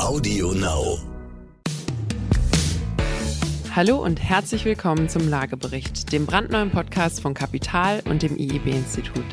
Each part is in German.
Audio Now. Hallo und herzlich willkommen zum Lagebericht, dem brandneuen Podcast von Kapital und dem IEB-Institut.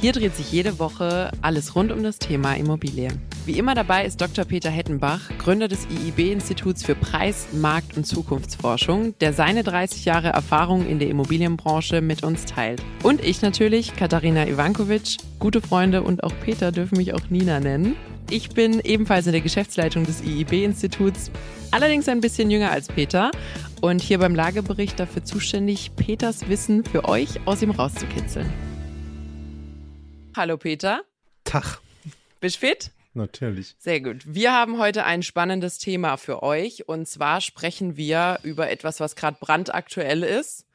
Hier dreht sich jede Woche alles rund um das Thema Immobilie. Wie immer dabei ist Dr. Peter Hettenbach, Gründer des IIB-Instituts für Preis-, Markt- und Zukunftsforschung, der seine 30 Jahre Erfahrung in der Immobilienbranche mit uns teilt. Und ich natürlich, Katharina Ivankovic. Gute Freunde und auch Peter dürfen mich auch Nina nennen. Ich bin ebenfalls in der Geschäftsleitung des IIB-Instituts, allerdings ein bisschen jünger als Peter und hier beim Lagebericht dafür zuständig, Peters Wissen für euch aus ihm rauszukitzeln. Hallo Peter. Tag. Bist fit? Natürlich. Sehr gut. Wir haben heute ein spannendes Thema für euch und zwar sprechen wir über etwas, was gerade brandaktuell ist,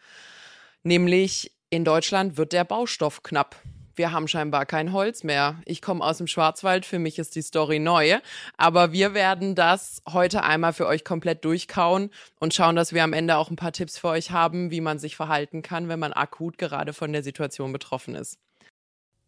nämlich in Deutschland wird der Baustoff knapp. Wir haben scheinbar kein Holz mehr. Ich komme aus dem Schwarzwald, für mich ist die Story neu, aber wir werden das heute einmal für euch komplett durchkauen und schauen, dass wir am Ende auch ein paar Tipps für euch haben, wie man sich verhalten kann, wenn man akut gerade von der Situation betroffen ist.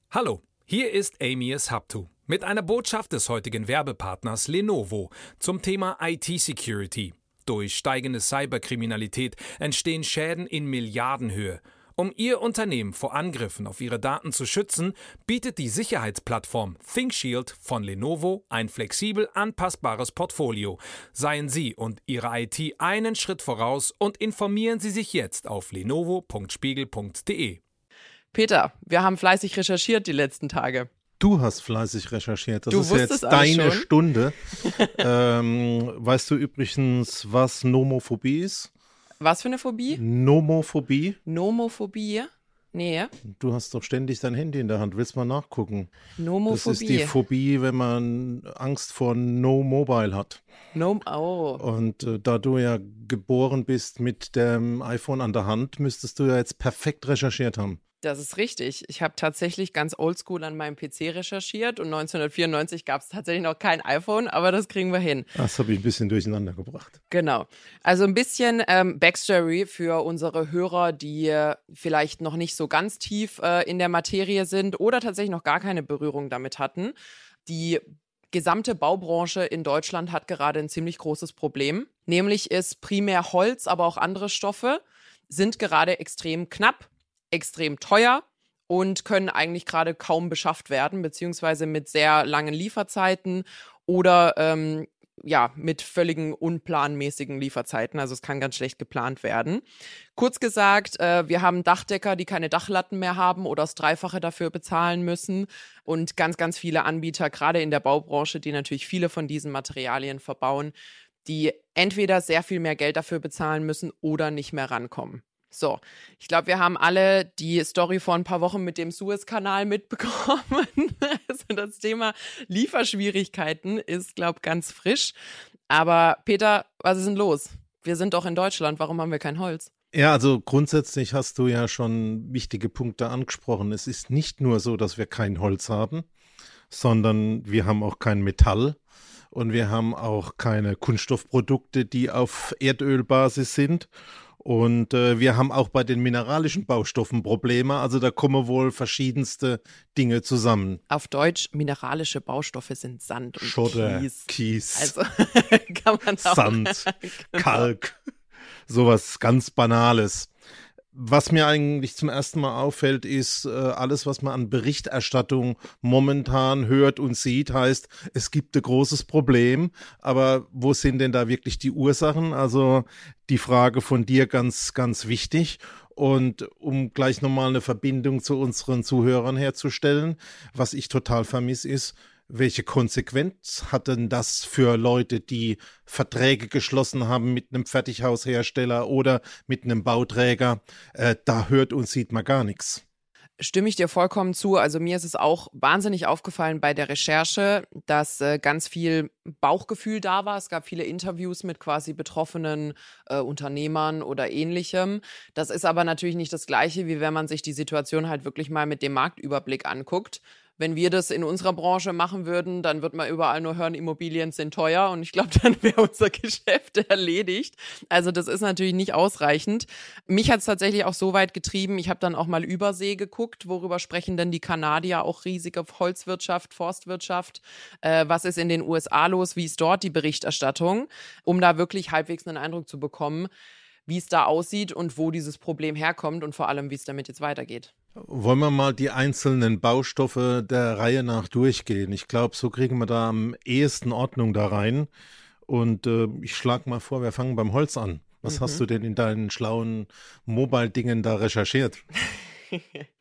Hallo, hier ist Amias Haptu mit einer Botschaft des heutigen Werbepartners Lenovo zum Thema IT-Security. Durch steigende Cyberkriminalität entstehen Schäden in Milliardenhöhe. Um Ihr Unternehmen vor Angriffen auf Ihre Daten zu schützen, bietet die Sicherheitsplattform ThinkShield von Lenovo ein flexibel anpassbares Portfolio. Seien Sie und Ihre IT einen Schritt voraus und informieren Sie sich jetzt auf lenovo.spiegel.de. Peter, wir haben fleißig recherchiert die letzten Tage. Du hast fleißig recherchiert. Das Du ist jetzt deine schon? Stunde. ähm, weißt du übrigens, was Nomophobie ist? Was für eine Phobie? Nomophobie? Nomophobie? Nee, Du hast doch ständig dein Handy in der Hand. Willst mal nachgucken? Das Nomophobie. ist die Phobie, wenn man Angst vor No Mobile hat. no oh. Und äh, da du ja geboren bist mit dem iPhone an der Hand, müsstest du ja jetzt perfekt recherchiert haben. Das ist richtig. Ich habe tatsächlich ganz oldschool an meinem PC recherchiert und 1994 gab es tatsächlich noch kein iPhone, aber das kriegen wir hin. Das habe ich ein bisschen durcheinander gebracht. Genau. Also ein bisschen ähm, Backstory für unsere Hörer, die vielleicht noch nicht so ganz tief äh, in der Materie sind oder tatsächlich noch gar keine Berührung damit hatten. Die gesamte Baubranche in Deutschland hat gerade ein ziemlich großes Problem. Nämlich ist primär Holz, aber auch andere Stoffe sind gerade extrem knapp, extrem teuer und können eigentlich gerade kaum beschafft werden, beziehungsweise mit sehr langen Lieferzeiten oder ähm, ja, mit völligen unplanmäßigen Lieferzeiten. Also es kann ganz schlecht geplant werden. Kurz gesagt, äh, wir haben Dachdecker, die keine Dachlatten mehr haben oder das Dreifache dafür bezahlen müssen. Und ganz, ganz viele Anbieter, gerade in der Baubranche, die natürlich viele von diesen Materialien verbauen, die entweder sehr viel mehr Geld dafür bezahlen müssen oder nicht mehr rankommen. So, ich glaube, wir haben alle die Story vor ein paar Wochen mit dem Suezkanal mitbekommen. Also das Thema Lieferschwierigkeiten ist, glaube ich, ganz frisch. Aber Peter, was ist denn los? Wir sind doch in Deutschland, warum haben wir kein Holz? Ja, also grundsätzlich hast du ja schon wichtige Punkte angesprochen. Es ist nicht nur so, dass wir kein Holz haben, sondern wir haben auch kein Metall und wir haben auch keine Kunststoffprodukte, die auf Erdölbasis sind. Und äh, wir haben auch bei den mineralischen Baustoffen Probleme. Also da kommen wohl verschiedenste Dinge zusammen. Auf Deutsch, mineralische Baustoffe sind Sand und Schotter, Kies. Kies, Also kann man auch. Sand, Genau. Kalk, sowas ganz Banales. Was mir eigentlich zum ersten Mal auffällt, ist, äh, alles, was man an Berichterstattung momentan hört und sieht, heißt, es gibt ein großes Problem. Aber wo sind denn da wirklich die Ursachen? Also die Frage von dir ganz, ganz wichtig. Und um gleich nochmal eine Verbindung zu unseren Zuhörern herzustellen, was ich total vermisse, ist, welche Konsequenz hat denn das für Leute, die Verträge geschlossen haben mit einem Fertighaushersteller oder mit einem Bauträger? Äh, da hört und sieht man gar nichts. Stimme ich dir vollkommen zu. Also mir ist es auch wahnsinnig aufgefallen bei der Recherche, dass äh, ganz viel Bauchgefühl da war. Es gab viele Interviews mit quasi betroffenen äh, Unternehmern oder ähnlichem. Das ist aber natürlich nicht das Gleiche, wie wenn man sich die Situation halt wirklich mal mit dem Marktüberblick anguckt. Wenn wir das in unserer Branche machen würden, dann wird man überall nur hören, Immobilien sind teuer und ich glaube, dann wäre unser Geschäft erledigt. Also das ist natürlich nicht ausreichend. Mich hat es tatsächlich auch so weit getrieben, ich habe dann auch mal Übersee geguckt, worüber sprechen denn die Kanadier auch riesige Holzwirtschaft, Forstwirtschaft, äh, was ist in den USA los, wie ist dort die Berichterstattung, um da wirklich halbwegs einen Eindruck zu bekommen, wie es da aussieht und wo dieses Problem herkommt und vor allem, wie es damit jetzt weitergeht. Wollen wir mal die einzelnen Baustoffe der Reihe nach durchgehen? Ich glaube, so kriegen wir da am ehesten Ordnung da rein. Und äh, ich schlage mal vor, wir fangen beim Holz an. Was mhm. hast du denn in deinen schlauen Mobile-Dingen da recherchiert?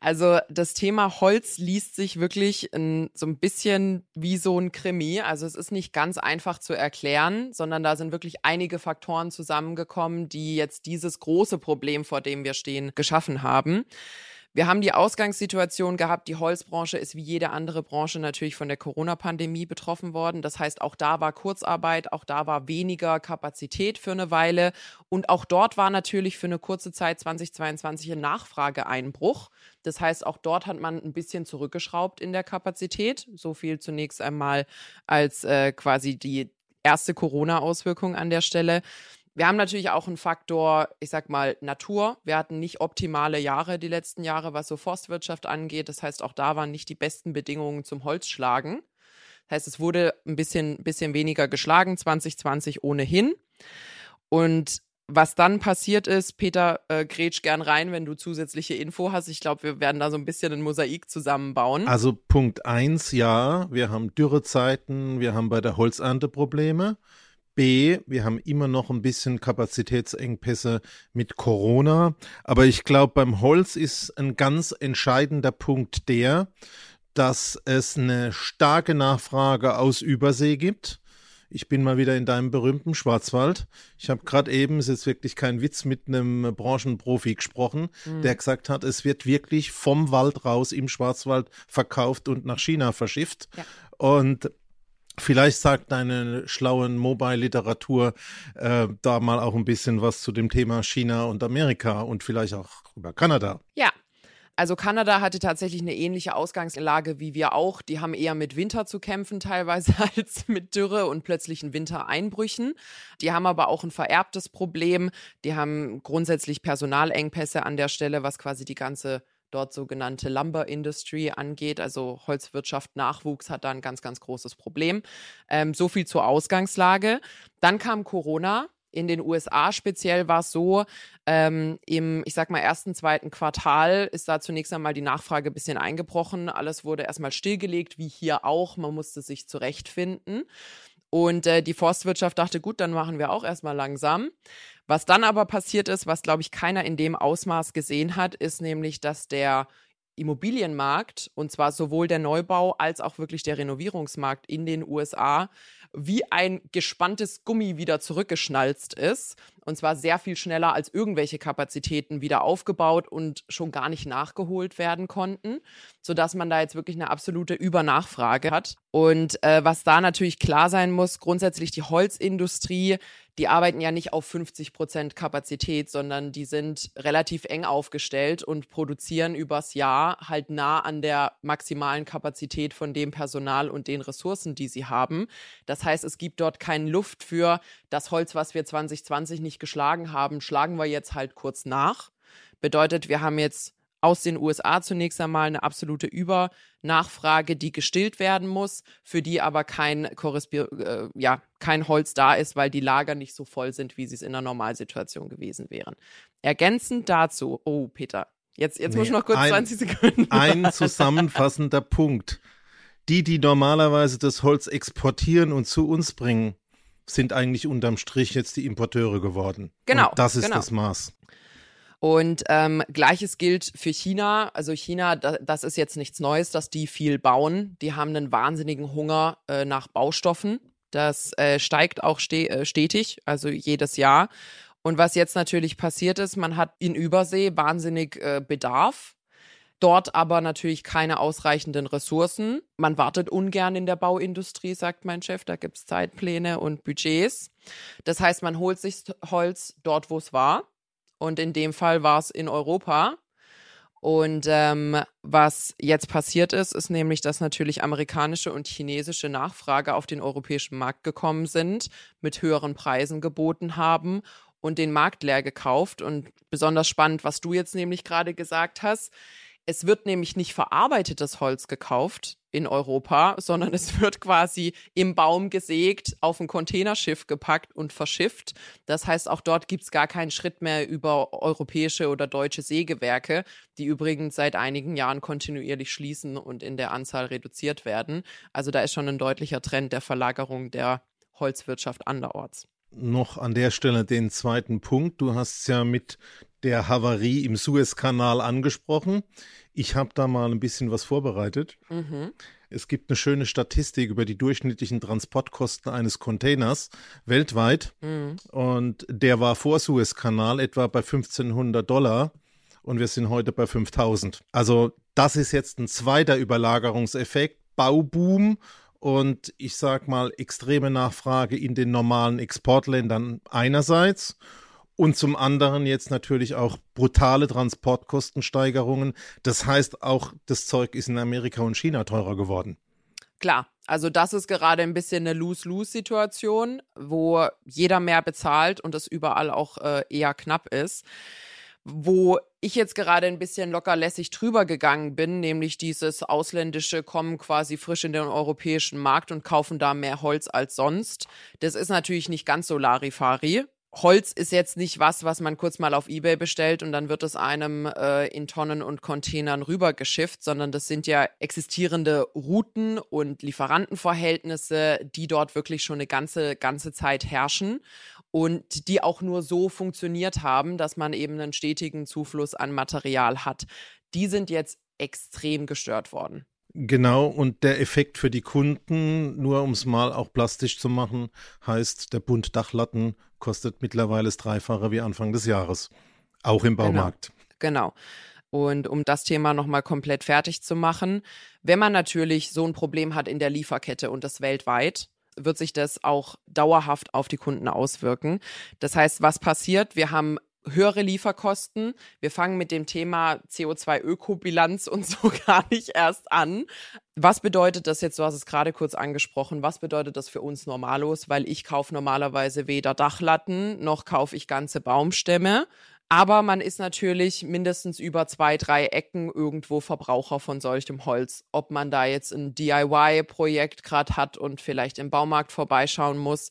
Also das Thema Holz liest sich wirklich in, so ein bisschen wie so ein Krimi. Also es ist nicht ganz einfach zu erklären, sondern da sind wirklich einige Faktoren zusammengekommen, die jetzt dieses große Problem, vor dem wir stehen, geschaffen haben. Wir haben die Ausgangssituation gehabt, die Holzbranche ist wie jede andere Branche natürlich von der Corona-Pandemie betroffen worden. Das heißt, auch da war Kurzarbeit, auch da war weniger Kapazität für eine Weile. Und auch dort war natürlich für eine kurze Zeit 2022 ein Nachfrageeinbruch. Das heißt, auch dort hat man ein bisschen zurückgeschraubt in der Kapazität. So viel zunächst einmal als äh, quasi die erste Corona-Auswirkung an der Stelle. Wir haben natürlich auch einen Faktor, ich sag mal, Natur. Wir hatten nicht optimale Jahre die letzten Jahre, was so Forstwirtschaft angeht. Das heißt, auch da waren nicht die besten Bedingungen zum Holzschlagen. Das heißt, es wurde ein bisschen, bisschen weniger geschlagen, 2020 ohnehin. Und was dann passiert ist, Peter, äh, grätsch gern rein, wenn du zusätzliche Info hast. Ich glaube, wir werden da so ein bisschen ein Mosaik zusammenbauen. Also Punkt eins, ja, wir haben Dürrezeiten, wir haben bei der Holzernte Probleme. B, wir haben immer noch ein bisschen Kapazitätsengpässe mit Corona. Aber ich glaube, beim Holz ist ein ganz entscheidender Punkt der, dass es eine starke Nachfrage aus Übersee gibt. Ich bin mal wieder in deinem berühmten Schwarzwald. Ich habe gerade eben, es ist wirklich kein Witz, mit einem Branchenprofi gesprochen, mhm. der gesagt hat, es wird wirklich vom Wald raus im Schwarzwald verkauft und nach China verschifft. Ja. Und Vielleicht sagt deine schlauen Mobile-Literatur äh, da mal auch ein bisschen was zu dem Thema China und Amerika und vielleicht auch über Kanada. Ja, also Kanada hatte tatsächlich eine ähnliche Ausgangslage wie wir auch. Die haben eher mit Winter zu kämpfen teilweise als mit Dürre und plötzlichen Wintereinbrüchen. Die haben aber auch ein vererbtes Problem. Die haben grundsätzlich Personalengpässe an der Stelle, was quasi die ganze dort sogenannte Lumber Industry angeht, also Holzwirtschaft Nachwuchs hat da ein ganz, ganz großes Problem. Ähm, so viel zur Ausgangslage. Dann kam Corona. In den USA speziell war es so, ähm, im, ich sag mal, ersten, zweiten Quartal ist da zunächst einmal die Nachfrage ein bisschen eingebrochen. Alles wurde erstmal stillgelegt, wie hier auch. Man musste sich zurechtfinden. Und äh, die Forstwirtschaft dachte, gut, dann machen wir auch erstmal langsam. Was dann aber passiert ist, was, glaube ich, keiner in dem Ausmaß gesehen hat, ist nämlich, dass der Immobilienmarkt, und zwar sowohl der Neubau als auch wirklich der Renovierungsmarkt in den USA, wie ein gespanntes Gummi wieder zurückgeschnalzt ist. Und zwar sehr viel schneller als irgendwelche Kapazitäten wieder aufgebaut und schon gar nicht nachgeholt werden konnten, sodass man da jetzt wirklich eine absolute Übernachfrage hat. Und äh, was da natürlich klar sein muss, grundsätzlich die Holzindustrie die arbeiten ja nicht auf 50 Prozent Kapazität, sondern die sind relativ eng aufgestellt und produzieren übers Jahr halt nah an der maximalen Kapazität von dem Personal und den Ressourcen, die sie haben. Das heißt, es gibt dort keine Luft für das Holz, was wir 2020 nicht geschlagen haben, schlagen wir jetzt halt kurz nach. Bedeutet, wir haben jetzt aus den USA zunächst einmal eine absolute Übernachfrage, die gestillt werden muss, für die aber kein, äh, ja, kein Holz da ist, weil die Lager nicht so voll sind, wie sie es in einer Normalsituation gewesen wären. Ergänzend dazu, oh Peter, jetzt, jetzt nee, muss ich noch kurz ein, 20 Sekunden. Ein zusammenfassender Punkt. Die, die normalerweise das Holz exportieren und zu uns bringen, sind eigentlich unterm Strich jetzt die Importeure geworden. Genau. Und das ist genau. das Maß. Und ähm, gleiches gilt für China. Also China, da, das ist jetzt nichts Neues, dass die viel bauen. Die haben einen wahnsinnigen Hunger äh, nach Baustoffen. Das äh, steigt auch ste äh, stetig, also jedes Jahr. Und was jetzt natürlich passiert ist, man hat in Übersee wahnsinnig äh, Bedarf. Dort aber natürlich keine ausreichenden Ressourcen. Man wartet ungern in der Bauindustrie, sagt mein Chef. Da gibt es Zeitpläne und Budgets. Das heißt, man holt sich Holz dort, wo es war und in dem Fall war es in Europa. Und ähm, was jetzt passiert ist, ist nämlich, dass natürlich amerikanische und chinesische Nachfrage auf den europäischen Markt gekommen sind, mit höheren Preisen geboten haben und den Markt leer gekauft. Und besonders spannend, was du jetzt nämlich gerade gesagt hast, es wird nämlich nicht verarbeitetes Holz gekauft in Europa, sondern es wird quasi im Baum gesägt, auf ein Containerschiff gepackt und verschifft. Das heißt, auch dort gibt es gar keinen Schritt mehr über europäische oder deutsche Sägewerke, die übrigens seit einigen Jahren kontinuierlich schließen und in der Anzahl reduziert werden. Also da ist schon ein deutlicher Trend der Verlagerung der Holzwirtschaft anderorts noch an der Stelle den zweiten Punkt. Du hast es ja mit der Havarie im Suezkanal angesprochen. Ich habe da mal ein bisschen was vorbereitet. Mhm. Es gibt eine schöne Statistik über die durchschnittlichen Transportkosten eines Containers weltweit. Mhm. Und der war vor Suezkanal etwa bei 1500 Dollar und wir sind heute bei 5000. Also das ist jetzt ein zweiter Überlagerungseffekt. Bauboom und ich sag mal extreme Nachfrage in den normalen Exportländern einerseits und zum anderen jetzt natürlich auch brutale Transportkostensteigerungen. Das heißt, auch das Zeug ist in Amerika und China teurer geworden. Klar, also das ist gerade ein bisschen eine Lose-Lose-Situation, wo jeder mehr bezahlt und es überall auch äh, eher knapp ist wo ich jetzt gerade ein bisschen lockerlässig drüber gegangen bin, nämlich dieses ausländische kommen quasi frisch in den europäischen Markt und kaufen da mehr Holz als sonst. Das ist natürlich nicht ganz so Larifari. Holz ist jetzt nicht was, was man kurz mal auf eBay bestellt und dann wird es einem äh, in Tonnen und Containern rübergeschifft, sondern das sind ja existierende Routen und Lieferantenverhältnisse, die dort wirklich schon eine ganze, ganze Zeit herrschen und die auch nur so funktioniert haben, dass man eben einen stetigen Zufluss an Material hat. Die sind jetzt extrem gestört worden. Genau, und der Effekt für die Kunden, nur um es mal auch plastisch zu machen, heißt, der Bund Dachlatten kostet mittlerweile das Dreifache wie Anfang des Jahres. Auch im Baumarkt. Genau. genau. Und um das Thema nochmal komplett fertig zu machen, wenn man natürlich so ein Problem hat in der Lieferkette und das weltweit, wird sich das auch dauerhaft auf die Kunden auswirken. Das heißt, was passiert? Wir haben höhere Lieferkosten. Wir fangen mit dem Thema CO2-Ökobilanz und so gar nicht erst an. Was bedeutet das jetzt? Du hast es gerade kurz angesprochen. Was bedeutet das für uns Normalos? Weil ich kaufe normalerweise weder Dachlatten noch kaufe ich ganze Baumstämme. Aber man ist natürlich mindestens über zwei, drei Ecken irgendwo Verbraucher von solchem Holz. Ob man da jetzt ein DIY-Projekt gerade hat und vielleicht im Baumarkt vorbeischauen muss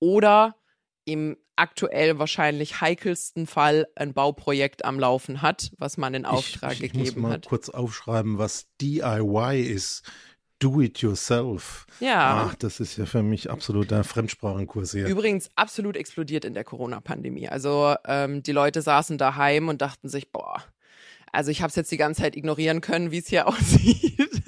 oder im aktuell wahrscheinlich heikelsten Fall ein Bauprojekt am Laufen hat, was man in Auftrag ich, ich gegeben muss mal hat. kurz aufschreiben, was DIY ist. Do it yourself. Ja. Ach, das ist ja für mich absoluter Fremdsprachenkurs hier. Übrigens absolut explodiert in der Corona-Pandemie. Also ähm, die Leute saßen daheim und dachten sich, boah, also ich habe es jetzt die ganze Zeit ignorieren können, wie es hier aussieht.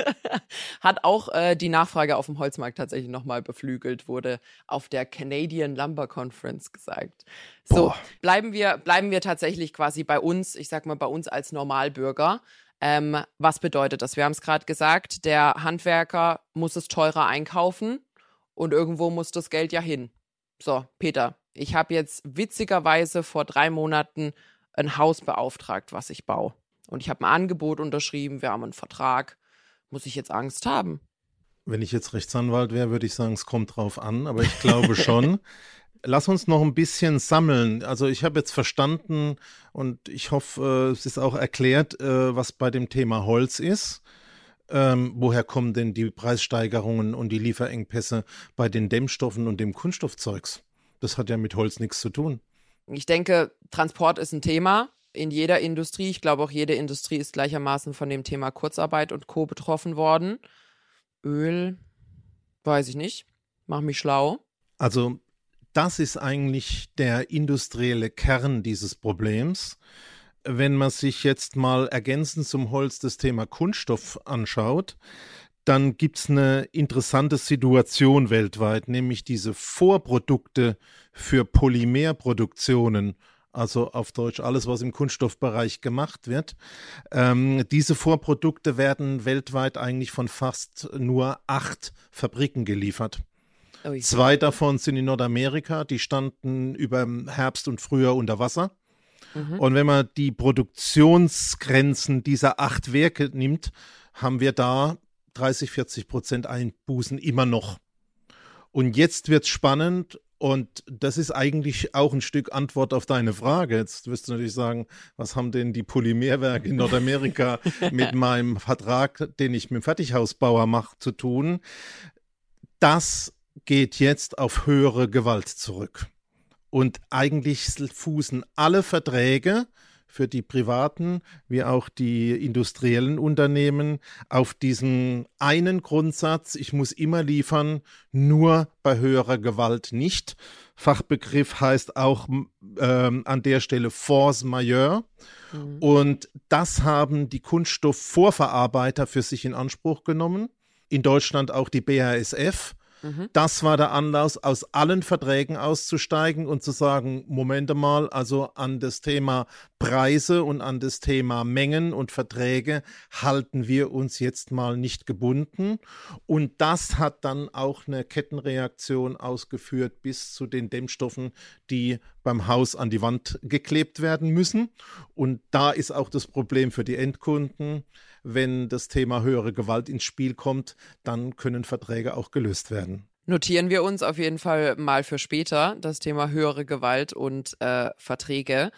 Hat auch äh, die Nachfrage auf dem Holzmarkt tatsächlich nochmal beflügelt, wurde auf der Canadian Lumber Conference gesagt. So, bleiben wir, bleiben wir tatsächlich quasi bei uns, ich sag mal bei uns als Normalbürger. Ähm, was bedeutet das? Wir haben es gerade gesagt, der Handwerker muss es teurer einkaufen und irgendwo muss das Geld ja hin. So, Peter, ich habe jetzt witzigerweise vor drei Monaten ein Haus beauftragt, was ich baue. Und ich habe ein Angebot unterschrieben, wir haben einen Vertrag. Muss ich jetzt Angst haben? Wenn ich jetzt Rechtsanwalt wäre, würde ich sagen, es kommt drauf an, aber ich glaube schon. Lass uns noch ein bisschen sammeln. Also ich habe jetzt verstanden und ich hoffe, es ist auch erklärt, äh, was bei dem Thema Holz ist. Ähm, woher kommen denn die Preissteigerungen und die Lieferengpässe bei den Dämmstoffen und dem Kunststoffzeugs? Das hat ja mit Holz nichts zu tun. Ich denke, Transport ist ein Thema in jeder Industrie. Ich glaube, auch jede Industrie ist gleichermaßen von dem Thema Kurzarbeit und Co. betroffen worden. Öl, weiß ich nicht. Mach mich schlau. Also das ist eigentlich der industrielle Kern dieses Problems. Wenn man sich jetzt mal ergänzend zum Holz das Thema Kunststoff anschaut, dann gibt es eine interessante Situation weltweit, nämlich diese Vorprodukte für Polymerproduktionen, also auf Deutsch alles, was im Kunststoffbereich gemacht wird. Ähm, diese Vorprodukte werden weltweit eigentlich von fast nur acht Fabriken geliefert. Ui. Zwei davon sind in Nordamerika, die standen über Herbst und Frühjahr unter Wasser. Mhm. Und wenn man die Produktionsgrenzen dieser acht Werke nimmt, haben wir da 30, 40 Prozent Einbußen immer noch. Und jetzt wird es spannend und das ist eigentlich auch ein Stück Antwort auf deine Frage. Jetzt wirst du natürlich sagen, was haben denn die Polymerwerke in Nordamerika mit meinem Vertrag, den ich mit dem Fertighausbauer mache, zu tun? Das geht jetzt auf höhere Gewalt zurück. Und eigentlich fußen alle Verträge, für die privaten wie auch die industriellen Unternehmen auf diesen einen Grundsatz, ich muss immer liefern, nur bei höherer Gewalt nicht. Fachbegriff heißt auch ähm, an der Stelle Force Majeure. Mhm. Und das haben die Kunststoffvorverarbeiter für sich in Anspruch genommen. In Deutschland auch die BASF. Mhm. Das war der Anlass, aus allen Verträgen auszusteigen und zu sagen, Moment mal, also an das Thema Preise und an das Thema Mengen und Verträge halten wir uns jetzt mal nicht gebunden. Und das hat dann auch eine Kettenreaktion ausgeführt bis zu den Dämmstoffen, die beim Haus an die Wand geklebt werden müssen. Und da ist auch das Problem für die Endkunden wenn das Thema höhere Gewalt ins Spiel kommt, dann können Verträge auch gelöst werden. Notieren wir uns auf jeden Fall mal für später das Thema höhere Gewalt und äh, Verträge.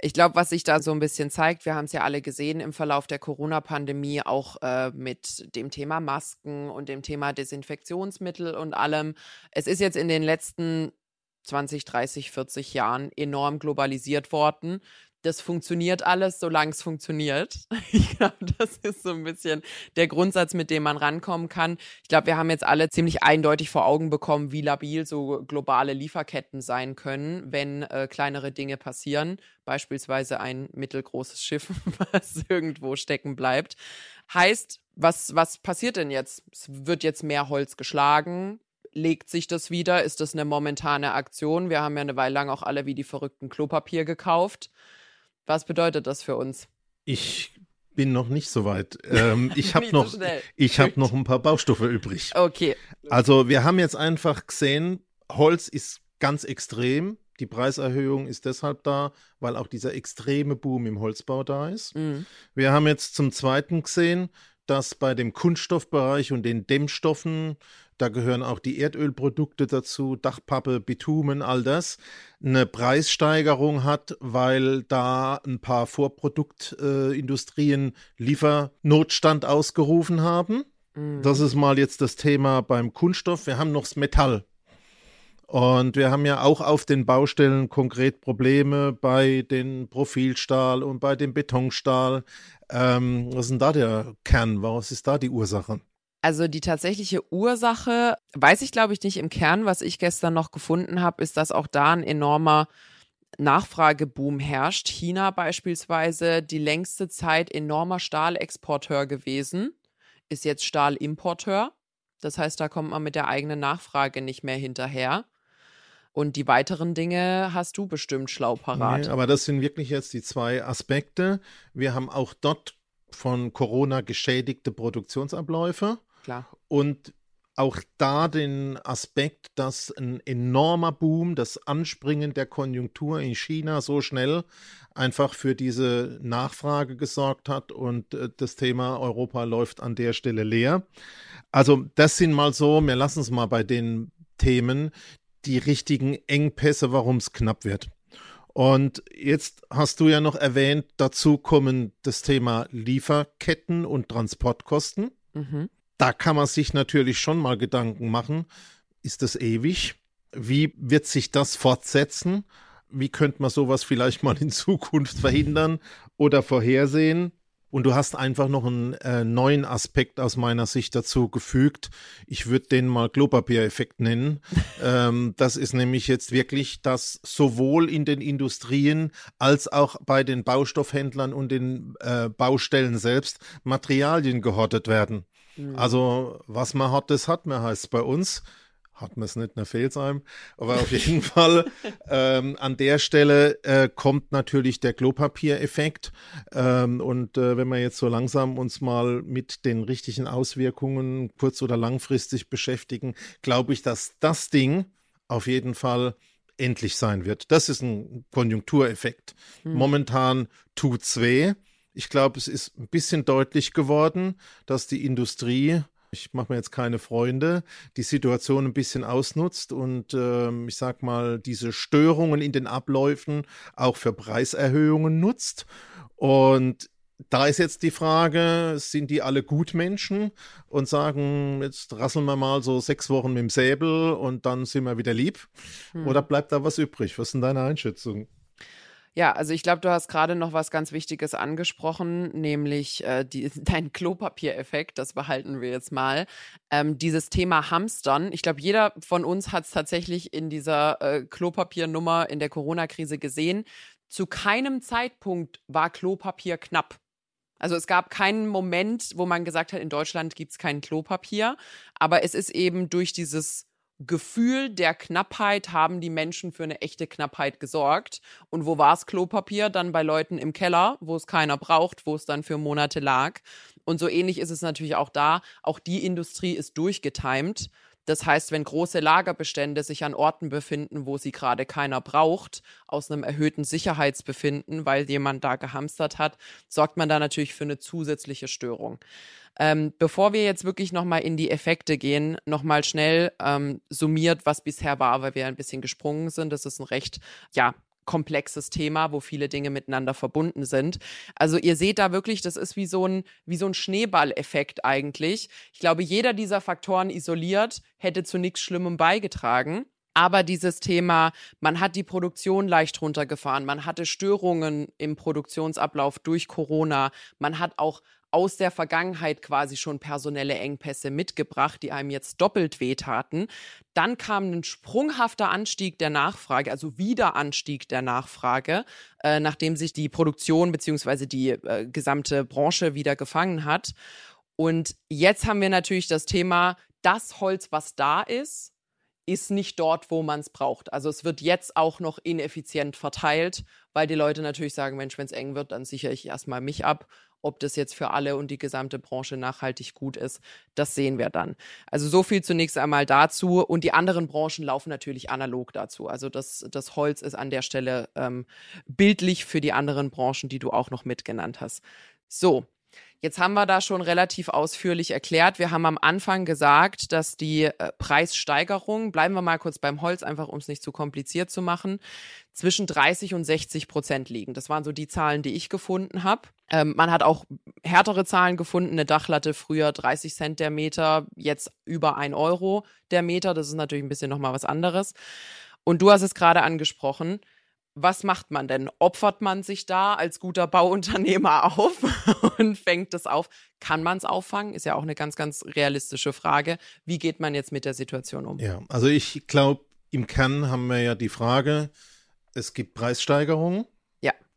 Ich glaube, was sich da so ein bisschen zeigt, wir haben es ja alle gesehen im Verlauf der Corona-Pandemie, auch äh, mit dem Thema Masken und dem Thema Desinfektionsmittel und allem. Es ist jetzt in den letzten 20, 30, 40 Jahren enorm globalisiert worden das funktioniert alles, solange es funktioniert. Ich glaube, das ist so ein bisschen der Grundsatz, mit dem man rankommen kann. Ich glaube, wir haben jetzt alle ziemlich eindeutig vor Augen bekommen, wie labil so globale Lieferketten sein können, wenn äh, kleinere Dinge passieren. Beispielsweise ein mittelgroßes Schiff, was irgendwo stecken bleibt. Heißt, was, was passiert denn jetzt? Es wird jetzt mehr Holz geschlagen legt sich das wieder? Ist das eine momentane Aktion? Wir haben ja eine Weile lang auch alle wie die verrückten Klopapier gekauft. Was bedeutet das für uns? Ich bin noch nicht so weit. Ähm, ich habe noch, so ich habe noch ein paar Baustoffe übrig. Okay. Also wir haben jetzt einfach gesehen, Holz ist ganz extrem. Die Preiserhöhung ist deshalb da, weil auch dieser extreme Boom im Holzbau da ist. Mhm. Wir haben jetzt zum Zweiten gesehen, dass bei dem Kunststoffbereich und den Dämmstoffen da gehören auch die Erdölprodukte dazu, Dachpappe, Bitumen, all das, eine Preissteigerung hat, weil da ein paar Vorproduktindustrien äh, Liefernotstand ausgerufen haben. Mhm. Das ist mal jetzt das Thema beim Kunststoff. Wir haben noch das Metall. Und wir haben ja auch auf den Baustellen konkret Probleme bei den Profilstahl und bei dem Betonstahl. Ähm, was ist denn da der Kern? Was ist da die Ursache? Also die tatsächliche Ursache weiß ich, glaube ich, nicht im Kern. Was ich gestern noch gefunden habe, ist, dass auch da ein enormer Nachfrageboom herrscht. China beispielsweise die längste Zeit enormer Stahlexporteur gewesen, ist jetzt Stahlimporteur. Das heißt, da kommt man mit der eigenen Nachfrage nicht mehr hinterher. Und die weiteren Dinge hast du bestimmt schlau parat. Nee, aber das sind wirklich jetzt die zwei Aspekte. Wir haben auch dort von Corona geschädigte Produktionsabläufe. Klar. Und auch da den Aspekt, dass ein enormer Boom, das Anspringen der Konjunktur in China so schnell einfach für diese Nachfrage gesorgt hat und äh, das Thema Europa läuft an der Stelle leer. Also das sind mal so, wir lassen es mal bei den Themen, die richtigen Engpässe, warum es knapp wird. Und jetzt hast du ja noch erwähnt, dazu kommen das Thema Lieferketten und Transportkosten. Mhm da kann man sich natürlich schon mal Gedanken machen, ist das ewig? Wie wird sich das fortsetzen? Wie könnte man sowas vielleicht mal in Zukunft verhindern oder vorhersehen? Und du hast einfach noch einen äh, neuen Aspekt aus meiner Sicht dazu gefügt. Ich würde den mal Klopapiereffekt nennen. ähm, das ist nämlich jetzt wirklich, dass sowohl in den Industrien als auch bei den Baustoffhändlern und den äh, Baustellen selbst Materialien gehortet werden. Mhm. Also, was man hat, das hat man, heißt bei uns. Hat man es nicht, ne fehlt einem. Aber auf jeden Fall, ähm, an der Stelle äh, kommt natürlich der Klopapiereffekt. Ähm, und äh, wenn wir jetzt so langsam uns mal mit den richtigen Auswirkungen kurz- oder langfristig beschäftigen, glaube ich, dass das Ding auf jeden Fall endlich sein wird. Das ist ein Konjunktureffekt. Hm. Momentan tut's weh. Ich glaube, es ist ein bisschen deutlich geworden, dass die Industrie ich mache mir jetzt keine Freunde, die Situation ein bisschen ausnutzt und ähm, ich sag mal, diese Störungen in den Abläufen auch für Preiserhöhungen nutzt. Und da ist jetzt die Frage, sind die alle Gutmenschen und sagen, jetzt rasseln wir mal so sechs Wochen mit dem Säbel und dann sind wir wieder lieb? Hm. Oder bleibt da was übrig? Was ist denn deine Einschätzung? Ja, also ich glaube, du hast gerade noch was ganz Wichtiges angesprochen, nämlich äh, die, dein Klopapiereffekt, das behalten wir jetzt mal. Ähm, dieses Thema Hamstern, ich glaube, jeder von uns hat es tatsächlich in dieser äh, Klopapiernummer in der Corona-Krise gesehen. Zu keinem Zeitpunkt war Klopapier knapp. Also es gab keinen Moment, wo man gesagt hat, in Deutschland gibt es kein Klopapier, aber es ist eben durch dieses Gefühl der Knappheit haben die Menschen für eine echte Knappheit gesorgt. Und wo war es Klopapier? Dann bei Leuten im Keller, wo es keiner braucht, wo es dann für Monate lag. Und so ähnlich ist es natürlich auch da. Auch die Industrie ist durchgetimt. Das heißt, wenn große Lagerbestände sich an Orten befinden, wo sie gerade keiner braucht, aus einem erhöhten Sicherheitsbefinden, weil jemand da gehamstert hat, sorgt man da natürlich für eine zusätzliche Störung. Ähm, bevor wir jetzt wirklich nochmal in die Effekte gehen, nochmal schnell ähm, summiert, was bisher war, weil wir ein bisschen gesprungen sind. Das ist ein recht, ja, komplexes Thema, wo viele Dinge miteinander verbunden sind. Also ihr seht da wirklich, das ist wie so ein, wie so ein Schneeballeffekt eigentlich. Ich glaube, jeder dieser Faktoren isoliert hätte zu nichts Schlimmem beigetragen. Aber dieses Thema, man hat die Produktion leicht runtergefahren, man hatte Störungen im Produktionsablauf durch Corona, man hat auch aus der Vergangenheit quasi schon personelle Engpässe mitgebracht, die einem jetzt doppelt wehtaten. Dann kam ein sprunghafter Anstieg der Nachfrage, also Wiederanstieg der Nachfrage, äh, nachdem sich die Produktion beziehungsweise die äh, gesamte Branche wieder gefangen hat. Und jetzt haben wir natürlich das Thema, das Holz, was da ist, ist nicht dort, wo man es braucht. Also es wird jetzt auch noch ineffizient verteilt, weil die Leute natürlich sagen, Mensch, wenn es eng wird, dann sichere ich erstmal mich ab ob das jetzt für alle und die gesamte Branche nachhaltig gut ist, das sehen wir dann. Also so viel zunächst einmal dazu. Und die anderen Branchen laufen natürlich analog dazu. Also das, das Holz ist an der Stelle ähm, bildlich für die anderen Branchen, die du auch noch mitgenannt hast. So, Jetzt haben wir da schon relativ ausführlich erklärt. Wir haben am Anfang gesagt, dass die äh, Preissteigerung, bleiben wir mal kurz beim Holz, einfach um es nicht zu kompliziert zu machen, zwischen 30 und 60 Prozent liegen. Das waren so die Zahlen, die ich gefunden habe. Ähm, man hat auch härtere Zahlen gefunden. Eine Dachlatte früher 30 Cent der Meter, jetzt über ein Euro der Meter. Das ist natürlich ein bisschen nochmal was anderes. Und du hast es gerade angesprochen was macht man denn? Opfert man sich da als guter Bauunternehmer auf und fängt das auf? Kann man es auffangen? Ist ja auch eine ganz, ganz realistische Frage. Wie geht man jetzt mit der Situation um? Ja, also ich glaube, im Kern haben wir ja die Frage, es gibt Preissteigerungen.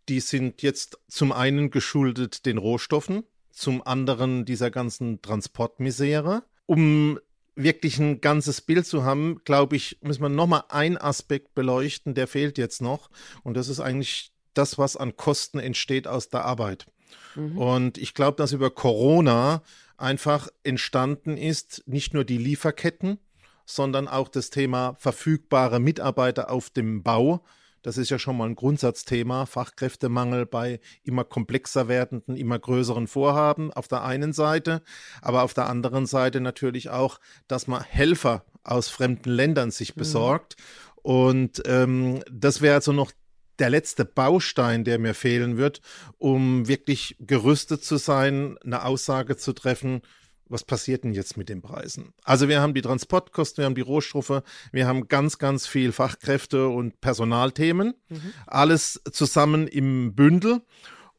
Die sind jetzt zum einen geschuldet den Rohstoffen, zum anderen dieser ganzen Transportmisere. Um wirklich ein ganzes Bild zu haben, glaube ich, müssen wir nochmal einen Aspekt beleuchten, der fehlt jetzt noch. Und das ist eigentlich das, was an Kosten entsteht aus der Arbeit. Mhm. Und ich glaube, dass über Corona einfach entstanden ist, nicht nur die Lieferketten, sondern auch das Thema verfügbare Mitarbeiter auf dem Bau das ist ja schon mal ein Grundsatzthema, Fachkräftemangel bei immer komplexer werdenden, immer größeren Vorhaben auf der einen Seite, aber auf der anderen Seite natürlich auch, dass man Helfer aus fremden Ländern sich mhm. besorgt. Mhm. Und ähm, das wäre also noch der letzte Baustein, der mir fehlen wird, um wirklich gerüstet zu sein, eine Aussage zu treffen, was passiert denn jetzt mit den Preisen? Also wir haben die Transportkosten, wir haben die Rohstoffe, wir haben ganz, ganz viel Fachkräfte und Personalthemen, mhm. alles zusammen im Bündel.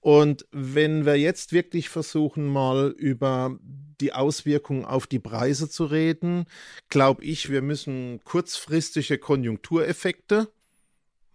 Und wenn wir jetzt wirklich versuchen, mal über die Auswirkungen auf die Preise zu reden, glaube ich, wir müssen kurzfristige Konjunktureffekte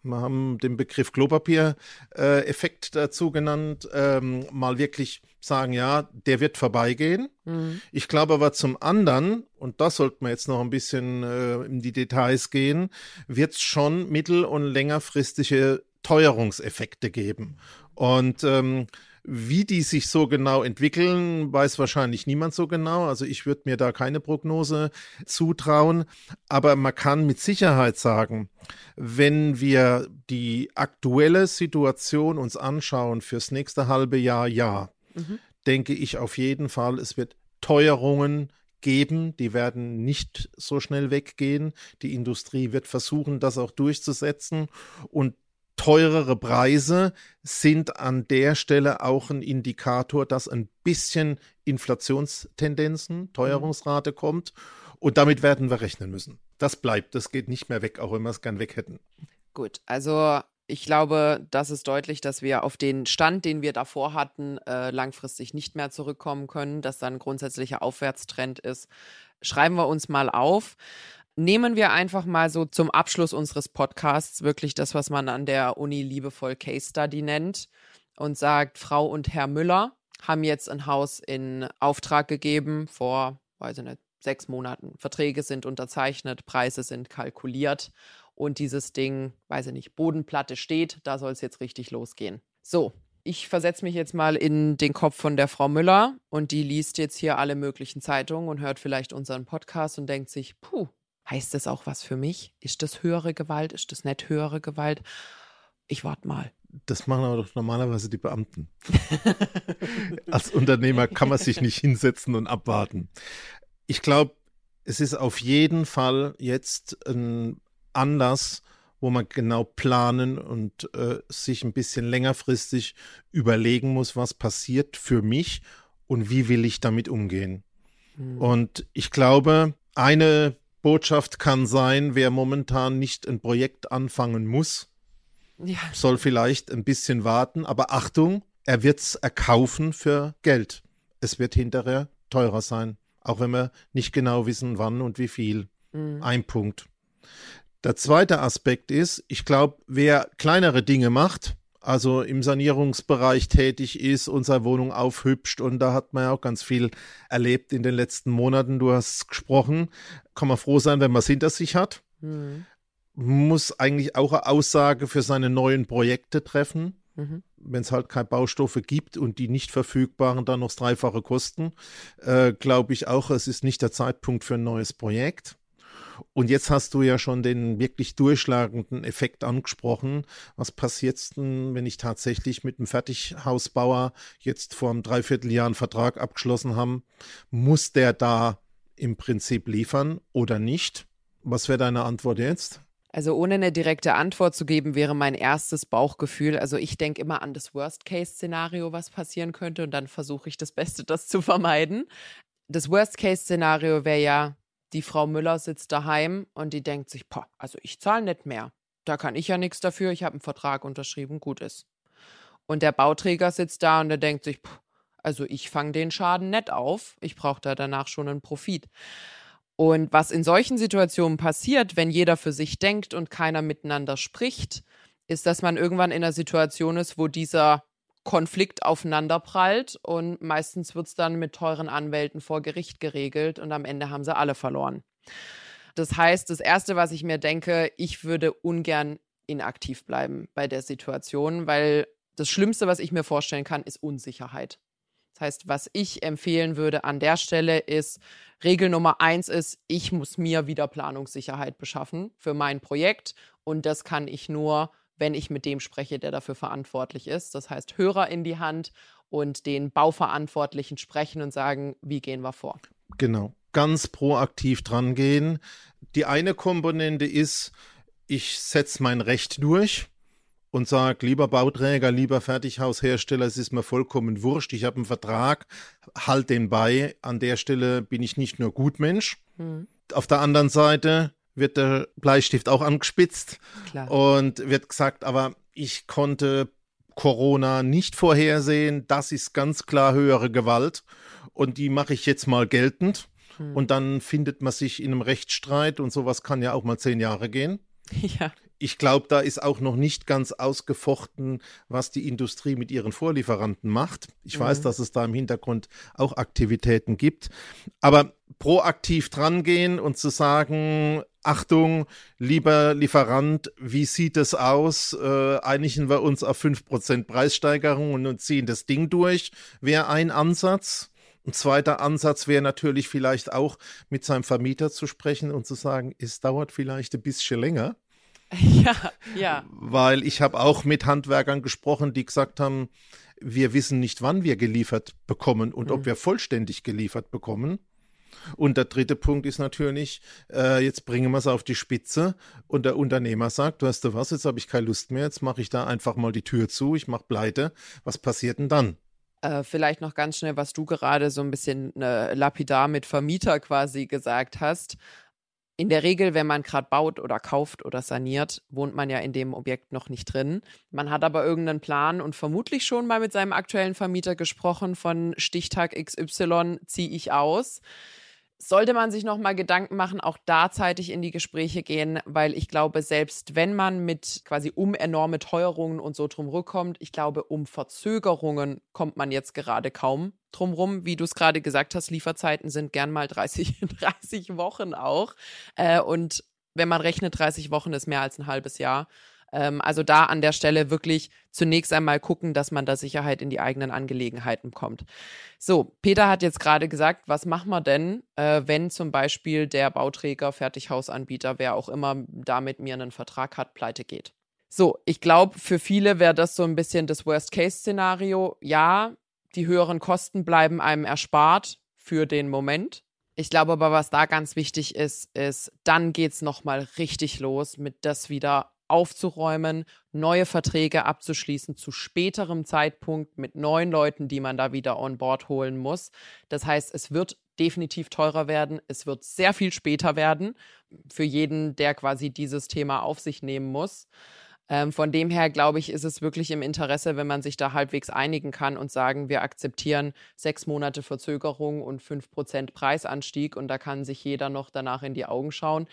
wir haben den Begriff Klopapier-Effekt äh, dazu genannt, ähm, mal wirklich sagen, ja, der wird vorbeigehen. Mhm. Ich glaube aber zum anderen, und da sollten wir jetzt noch ein bisschen äh, in die Details gehen, wird es schon mittel- und längerfristige Teuerungseffekte geben. Und ähm, Wie die sich so genau entwickeln, weiß wahrscheinlich niemand so genau. Also ich würde mir da keine Prognose zutrauen. Aber man kann mit Sicherheit sagen, wenn wir die aktuelle Situation uns anschauen fürs nächste halbe Jahr, ja, mhm. denke ich auf jeden Fall, es wird Teuerungen geben, die werden nicht so schnell weggehen. Die Industrie wird versuchen, das auch durchzusetzen. Und teurere Preise sind an der Stelle auch ein Indikator, dass ein bisschen Inflationstendenzen, Teuerungsrate kommt. Und damit werden wir rechnen müssen. Das bleibt, das geht nicht mehr weg, auch wenn wir es gern weg hätten. Gut, also ich glaube, das ist deutlich, dass wir auf den Stand, den wir davor hatten, äh, langfristig nicht mehr zurückkommen können, dass da ein grundsätzlicher Aufwärtstrend ist. Schreiben wir uns mal auf. Nehmen wir einfach mal so zum Abschluss unseres Podcasts wirklich das, was man an der Uni liebevoll Case Study nennt und sagt, Frau und Herr Müller haben jetzt ein Haus in Auftrag gegeben vor, weiß ich nicht, sechs Monaten. Verträge sind unterzeichnet, Preise sind kalkuliert und dieses Ding, weiß ich nicht, Bodenplatte steht, da soll es jetzt richtig losgehen. So, ich versetze mich jetzt mal in den Kopf von der Frau Müller und die liest jetzt hier alle möglichen Zeitungen und hört vielleicht unseren Podcast und denkt sich, puh, Heißt das auch was für mich? Ist das höhere Gewalt? Ist das nicht höhere Gewalt? Ich warte mal. Das machen aber doch normalerweise die Beamten. Als Unternehmer kann man sich nicht hinsetzen und abwarten. Ich glaube, es ist auf jeden Fall jetzt ein Anlass, wo man genau planen und äh, sich ein bisschen längerfristig überlegen muss, was passiert für mich und wie will ich damit umgehen. Hm. Und ich glaube, eine Botschaft kann sein, wer momentan nicht ein Projekt anfangen muss, ja. soll vielleicht ein bisschen warten, aber Achtung, er wird es erkaufen für Geld. Es wird hinterher teurer sein, auch wenn wir nicht genau wissen, wann und wie viel. Mhm. Ein Punkt. Der zweite Aspekt ist, ich glaube, wer kleinere Dinge macht, also im Sanierungsbereich tätig ist, unsere Wohnung aufhübscht und da hat man ja auch ganz viel erlebt in den letzten Monaten. Du hast gesprochen, kann man froh sein, wenn man es hinter sich hat. Mhm. Muss eigentlich auch eine Aussage für seine neuen Projekte treffen. Mhm. Wenn es halt keine Baustoffe gibt und die nicht verfügbaren dann noch das Dreifache kosten, äh, glaube ich auch, es ist nicht der Zeitpunkt für ein neues Projekt. Und jetzt hast du ja schon den wirklich durchschlagenden Effekt angesprochen. Was passiert denn, wenn ich tatsächlich mit einem Fertighausbauer jetzt vor einem Dreivierteljahr einen Vertrag abgeschlossen habe? Muss der da im Prinzip liefern oder nicht? Was wäre deine Antwort jetzt? Also ohne eine direkte Antwort zu geben, wäre mein erstes Bauchgefühl. Also ich denke immer an das Worst-Case-Szenario, was passieren könnte, und dann versuche ich das Beste, das zu vermeiden. Das Worst-Case-Szenario wäre ja, die Frau Müller sitzt daheim und die denkt sich, boah, also ich zahle nicht mehr. Da kann ich ja nichts dafür, ich habe einen Vertrag unterschrieben, gut ist. Und der Bauträger sitzt da und der denkt sich, also ich fange den Schaden nicht auf, ich brauche da danach schon einen Profit. Und was in solchen Situationen passiert, wenn jeder für sich denkt und keiner miteinander spricht, ist, dass man irgendwann in einer Situation ist, wo dieser Konflikt aufeinanderprallt und meistens wird es dann mit teuren Anwälten vor Gericht geregelt und am Ende haben sie alle verloren. Das heißt, das Erste, was ich mir denke, ich würde ungern inaktiv bleiben bei der Situation, weil das Schlimmste, was ich mir vorstellen kann, ist Unsicherheit. Das heißt, was ich empfehlen würde an der Stelle ist, Regel Nummer eins ist, ich muss mir wieder Planungssicherheit beschaffen für mein Projekt und das kann ich nur wenn ich mit dem spreche, der dafür verantwortlich ist. Das heißt, Hörer in die Hand und den Bauverantwortlichen sprechen und sagen, wie gehen wir vor. Genau, ganz proaktiv dran gehen. Die eine Komponente ist, ich setze mein Recht durch und sage, lieber Bauträger, lieber Fertighaushersteller, es ist mir vollkommen wurscht, ich habe einen Vertrag, halt den bei. An der Stelle bin ich nicht nur Gutmensch. Hm. Auf der anderen Seite wird der Bleistift auch angespitzt Klar. und wird gesagt, aber ich konnte Corona nicht vorhersehen, das ist ganz klar höhere Gewalt und die mache ich jetzt mal geltend. Hm. Und dann findet man sich in einem Rechtsstreit und sowas kann ja auch mal zehn Jahre gehen. Ja ich glaube, da ist auch noch nicht ganz ausgefochten, was die Industrie mit ihren Vorlieferanten macht. Ich mhm. weiß, dass es da im Hintergrund auch Aktivitäten gibt. Aber proaktiv drangehen und zu sagen, Achtung, lieber Lieferant, wie sieht es aus? Äh, einigen wir uns auf 5% Preissteigerung und ziehen das Ding durch, wäre ein Ansatz. Ein zweiter Ansatz wäre natürlich vielleicht auch mit seinem Vermieter zu sprechen und zu sagen, es dauert vielleicht ein bisschen länger. Ja, ja. Weil ich habe auch mit Handwerkern gesprochen, die gesagt haben, wir wissen nicht, wann wir geliefert bekommen und mhm. ob wir vollständig geliefert bekommen. Und der dritte Punkt ist natürlich, äh, jetzt bringen wir es auf die Spitze und der Unternehmer sagt, weißt du was, jetzt habe ich keine Lust mehr, jetzt mache ich da einfach mal die Tür zu, ich mache pleite. Was passiert denn dann? Äh, vielleicht noch ganz schnell, was du gerade so ein bisschen äh, lapidar mit Vermieter quasi gesagt hast. In der Regel, wenn man gerade baut oder kauft oder saniert, wohnt man ja in dem Objekt noch nicht drin. Man hat aber irgendeinen Plan und vermutlich schon mal mit seinem aktuellen Vermieter gesprochen von Stichtag XY ziehe ich aus sollte man sich noch mal Gedanken machen, auch da zeitig in die Gespräche gehen, weil ich glaube, selbst wenn man mit quasi um enorme Teuerungen und so drum rückkommt, ich glaube, um Verzögerungen kommt man jetzt gerade kaum drum rum. Wie du es gerade gesagt hast, Lieferzeiten sind gern mal 30, 30 Wochen auch. Äh, und wenn man rechnet, 30 Wochen ist mehr als ein halbes Jahr. Ähm, also da an der Stelle wirklich zunächst einmal gucken, dass man da Sicherheit in die eigenen Angelegenheiten kommt. So, Peter hat jetzt gerade gesagt, was machen wir denn, äh, wenn zum Beispiel der Bauträger, Fertighausanbieter, wer auch immer da mit mir einen Vertrag hat, pleite geht. So, ich glaube, für viele wäre das so ein bisschen das Worst-Case-Szenario. Ja, die höheren Kosten bleiben einem erspart für den Moment. Ich glaube aber, was da ganz wichtig ist, ist, dann geht es nochmal richtig los mit das wieder aufzuräumen, neue Verträge abzuschließen zu späterem Zeitpunkt mit neuen Leuten, die man da wieder on board holen muss. Das heißt, es wird definitiv teurer werden. Es wird sehr viel später werden für jeden, der quasi dieses Thema auf sich nehmen muss. Ähm, von dem her, glaube ich, ist es wirklich im Interesse, wenn man sich da halbwegs einigen kann und sagen, wir akzeptieren sechs Monate Verzögerung und fünf Prozent Preisanstieg und da kann sich jeder noch danach in die Augen schauen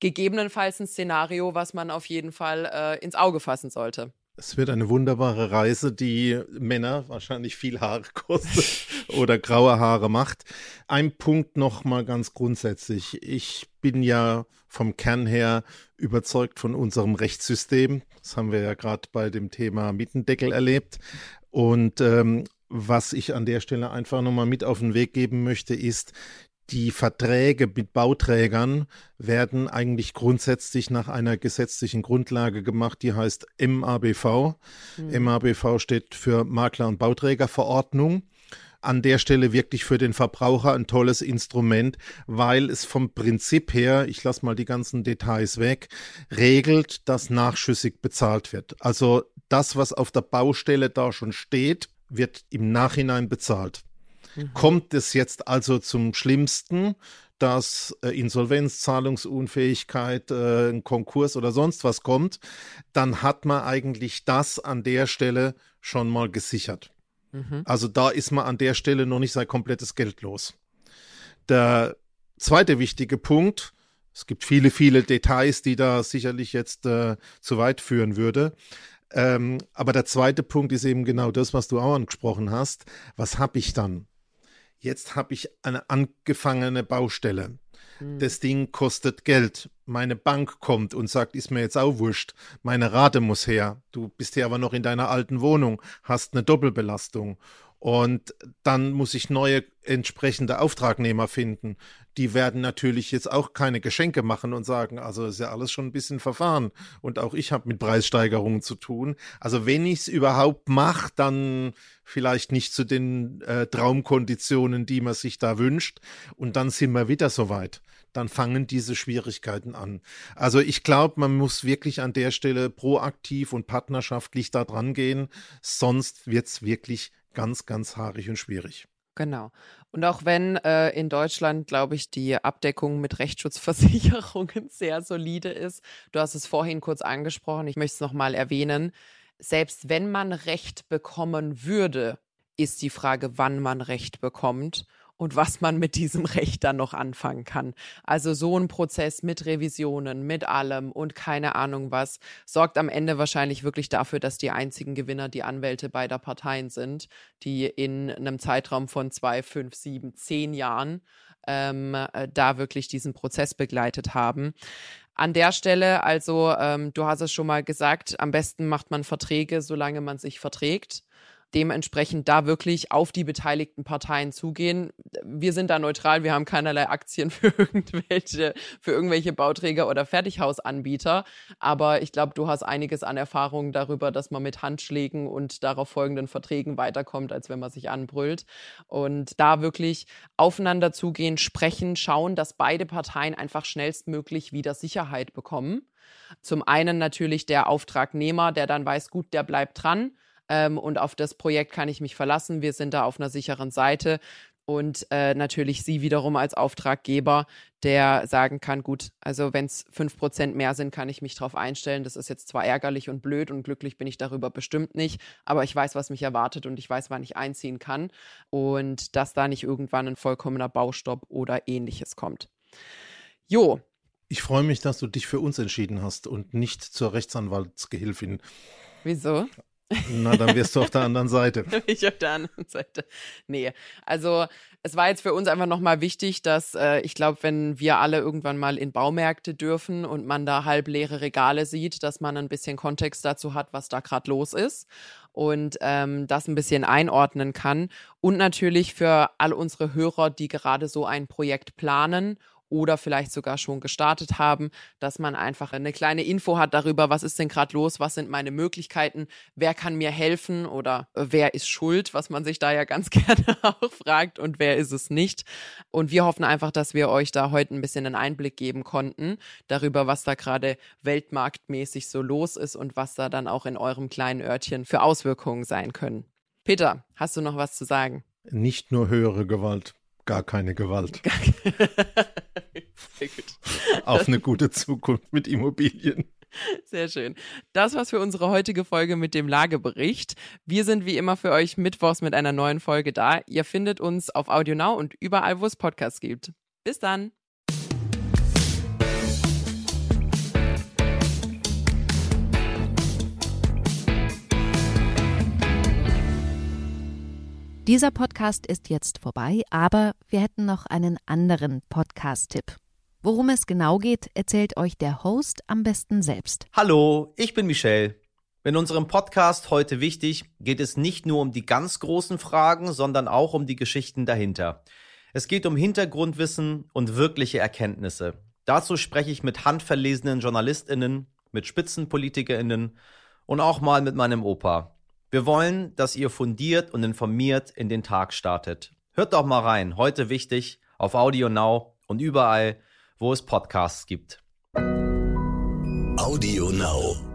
gegebenenfalls ein Szenario, was man auf jeden Fall äh, ins Auge fassen sollte. Es wird eine wunderbare Reise, die Männer wahrscheinlich viel Haare kostet oder graue Haare macht. Ein Punkt noch mal ganz grundsätzlich. Ich bin ja vom Kern her überzeugt von unserem Rechtssystem. Das haben wir ja gerade bei dem Thema Mietendeckel erlebt. Und ähm, was ich an der Stelle einfach nochmal mit auf den Weg geben möchte, ist, die Verträge mit Bauträgern werden eigentlich grundsätzlich nach einer gesetzlichen Grundlage gemacht, die heißt MABV. Mhm. MABV steht für Makler- und Bauträgerverordnung. An der Stelle wirklich für den Verbraucher ein tolles Instrument, weil es vom Prinzip her, ich lasse mal die ganzen Details weg, regelt, dass nachschüssig bezahlt wird. Also das, was auf der Baustelle da schon steht, wird im Nachhinein bezahlt. Mhm. Kommt es jetzt also zum Schlimmsten, dass äh, Insolvenz, Zahlungsunfähigkeit, äh, ein Konkurs oder sonst was kommt, dann hat man eigentlich das an der Stelle schon mal gesichert. Mhm. Also da ist man an der Stelle noch nicht sein komplettes Geld los. Der zweite wichtige Punkt, es gibt viele, viele Details, die da sicherlich jetzt äh, zu weit führen würde. Ähm, aber der zweite Punkt ist eben genau das, was du auch angesprochen hast. Was habe ich dann? Jetzt habe ich eine angefangene Baustelle. Hm. Das Ding kostet Geld. Meine Bank kommt und sagt, ist mir jetzt auch wurscht. Meine Rate muss her. Du bist hier aber noch in deiner alten Wohnung, hast eine Doppelbelastung. Und dann muss ich neue entsprechende Auftragnehmer finden. Die werden natürlich jetzt auch keine Geschenke machen und sagen, also ist ja alles schon ein bisschen verfahren. Und auch ich habe mit Preissteigerungen zu tun. Also wenn ich es überhaupt mache, dann vielleicht nicht zu den äh, Traumkonditionen, die man sich da wünscht. Und dann sind wir wieder soweit. Dann fangen diese Schwierigkeiten an. Also ich glaube, man muss wirklich an der Stelle proaktiv und partnerschaftlich da dran gehen. Sonst wird es wirklich ganz, ganz haarig und schwierig. Genau. Und auch wenn äh, in Deutschland, glaube ich, die Abdeckung mit Rechtsschutzversicherungen sehr solide ist, du hast es vorhin kurz angesprochen, ich möchte es nochmal erwähnen, selbst wenn man Recht bekommen würde, ist die Frage, wann man Recht bekommt und was man mit diesem Recht dann noch anfangen kann. Also so ein Prozess mit Revisionen, mit allem und keine Ahnung was, sorgt am Ende wahrscheinlich wirklich dafür, dass die einzigen Gewinner die Anwälte beider Parteien sind, die in einem Zeitraum von zwei, fünf, sieben, zehn Jahren ähm, äh, da wirklich diesen Prozess begleitet haben. An der Stelle, also ähm, du hast es schon mal gesagt, am besten macht man Verträge, solange man sich verträgt dementsprechend da wirklich auf die beteiligten Parteien zugehen. Wir sind da neutral, wir haben keinerlei Aktien für irgendwelche, für irgendwelche Bauträger oder Fertighausanbieter. Aber ich glaube, du hast einiges an Erfahrung darüber, dass man mit Handschlägen und darauf folgenden Verträgen weiterkommt, als wenn man sich anbrüllt. Und da wirklich aufeinander zugehen, sprechen, schauen, dass beide Parteien einfach schnellstmöglich wieder Sicherheit bekommen. Zum einen natürlich der Auftragnehmer, der dann weiß, gut, der bleibt dran ähm, und auf das Projekt kann ich mich verlassen. Wir sind da auf einer sicheren Seite. Und äh, natürlich Sie wiederum als Auftraggeber, der sagen kann, gut, also wenn es fünf Prozent mehr sind, kann ich mich darauf einstellen. Das ist jetzt zwar ärgerlich und blöd und glücklich bin ich darüber bestimmt nicht, aber ich weiß, was mich erwartet und ich weiß, wann ich einziehen kann. Und dass da nicht irgendwann ein vollkommener Baustopp oder ähnliches kommt. Jo. Ich freue mich, dass du dich für uns entschieden hast und nicht zur Rechtsanwaltsgehilfin. Wieso? Na, dann wirst du auf der anderen Seite. ich auf der anderen Seite. Nee, also es war jetzt für uns einfach nochmal wichtig, dass äh, ich glaube, wenn wir alle irgendwann mal in Baumärkte dürfen und man da halb leere Regale sieht, dass man ein bisschen Kontext dazu hat, was da gerade los ist und ähm, das ein bisschen einordnen kann. Und natürlich für all unsere Hörer, die gerade so ein Projekt planen oder vielleicht sogar schon gestartet haben, dass man einfach eine kleine Info hat darüber, was ist denn gerade los, was sind meine Möglichkeiten, wer kann mir helfen oder äh, wer ist schuld, was man sich da ja ganz gerne auch fragt und wer ist es nicht. Und wir hoffen einfach, dass wir euch da heute ein bisschen einen Einblick geben konnten darüber, was da gerade weltmarktmäßig so los ist und was da dann auch in eurem kleinen Örtchen für Auswirkungen sein können. Peter, hast du noch was zu sagen? Nicht nur höhere Gewalt gar keine Gewalt. Sehr gut. Auf eine gute Zukunft mit Immobilien. Sehr schön. Das war's für unsere heutige Folge mit dem Lagebericht. Wir sind wie immer für euch mittwochs mit einer neuen Folge da. Ihr findet uns auf AudioNow und überall, wo es Podcasts gibt. Bis dann. Dieser Podcast ist jetzt vorbei, aber wir hätten noch einen anderen Podcast-Tipp. Worum es genau geht, erzählt euch der Host am besten selbst. Hallo, ich bin Michelle. In unserem Podcast heute wichtig geht es nicht nur um die ganz großen Fragen, sondern auch um die Geschichten dahinter. Es geht um Hintergrundwissen und wirkliche Erkenntnisse. Dazu spreche ich mit handverlesenen JournalistInnen, mit SpitzenpolitikerInnen und auch mal mit meinem Opa. Wir wollen, dass ihr fundiert und informiert in den Tag startet. Hört doch mal rein, heute wichtig, auf Audio Now und überall, wo es Podcasts gibt. Audio Now.